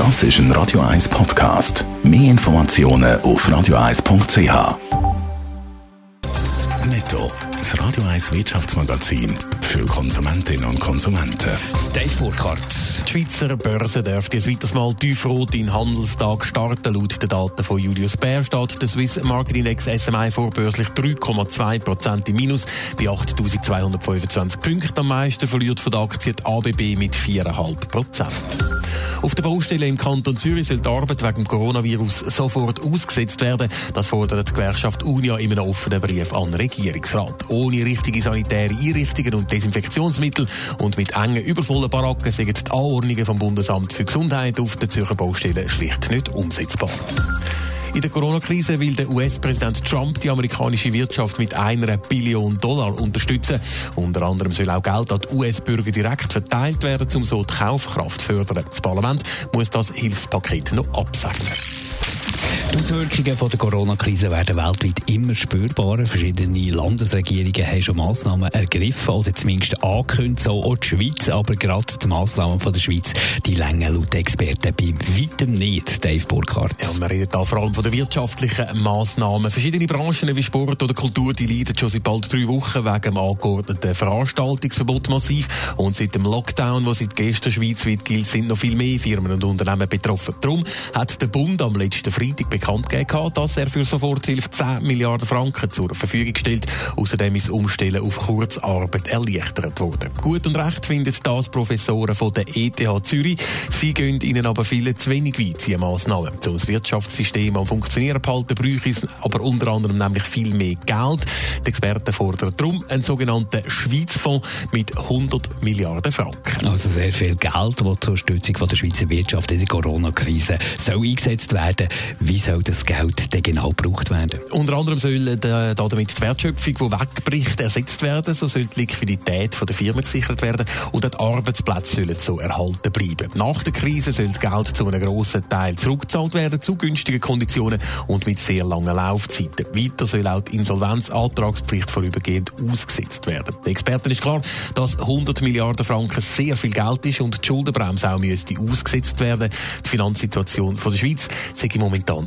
Das ist ein Radio 1 Podcast. Mehr Informationen auf radio1.ch. Netto, das Radio 1 Wirtschaftsmagazin für Konsumentinnen und Konsumenten. Dave Burkhardt. Die Schweizer Börse dürfte ein weiteres Mal tiefrot in Handelstag starten. Laut den Daten von Julius Baer steht der Swiss Market Index SMI vorbörslich 3,2% im Minus bei 8.225 Punkten. Am meisten verliert von der Aktie die ABB mit 4,5%. Auf der Baustelle im Kanton Zürich soll die Arbeit wegen Coronavirus sofort ausgesetzt werden. Das fordert die Gewerkschaft UNIA in einem offenen Brief an den Regierungsrat. Ohne richtige sanitäre Einrichtungen und Desinfektionsmittel und mit engen, übervollen Baracken sind die Anordnungen vom Bundesamt für Gesundheit auf der Zürcher Baustelle schlicht nicht umsetzbar. In der Corona-Krise will der US-Präsident Trump die amerikanische Wirtschaft mit einer Billion Dollar unterstützen. Unter anderem soll auch Geld an die US-Bürger direkt verteilt werden, um so die Kaufkraft zu fördern. Das Parlament muss das Hilfspaket noch absegnen. Die Auswirkungen von der Corona-Krise werden weltweit immer spürbarer. Verschiedene Landesregierungen haben schon Massnahmen ergriffen oder zumindest angekündigt, so auch die Schweiz. Aber gerade die Massnahmen von der Schweiz, die länger laut Experten bei weitem nicht, Dave Burkhardt. Ja, wir reden da vor allem von den wirtschaftlichen Massnahmen. Verschiedene Branchen wie Sport oder Kultur, die leiden schon seit bald drei Wochen wegen dem angeordneten Veranstaltungsverbot massiv. Und seit dem Lockdown, der seit gestern schweizweit gilt, sind noch viel mehr Firmen und Unternehmen betroffen. Darum hat der Bund am letzten Freitag bekannt gegeben, dass er für Soforthilfe 10 Milliarden Franken zur Verfügung stellt. Außerdem ist Umstellen auf Kurzarbeit erleichtert worden. Gut und recht finden das Professoren von der ETH Zürich. Sie gehen ihnen aber viele zu wenig weit, diese Massnahmen. Um das Wirtschaftssystem am Funktionieren behalten, bräuchte es aber unter anderem nämlich viel mehr Geld. Die Experten fordern darum einen sogenannten Schweizfonds mit 100 Milliarden Franken. Also sehr viel Geld, das zur Stützung der Schweizer Wirtschaft in der Corona-Krise soll eingesetzt werden. Wie soll das Geld denn genau gebraucht werden? Unter anderem soll äh, damit die Wertschöpfung, die wegbricht, ersetzt werden. So soll die Liquidität der Firmen gesichert werden und die Arbeitsplätze sollen so erhalten bleiben. Nach der Krise soll das Geld zu einem grossen Teil zurückgezahlt werden, zu günstigen Konditionen und mit sehr langen Laufzeiten. Weiter soll auch die Insolvenzantragspflicht vorübergehend ausgesetzt werden. Den Experten ist klar, dass 100 Milliarden Franken sehr viel Geld ist und die Schuldenbremse auch müsste ausgesetzt werden. Die Finanzsituation von der Schweiz sei momentan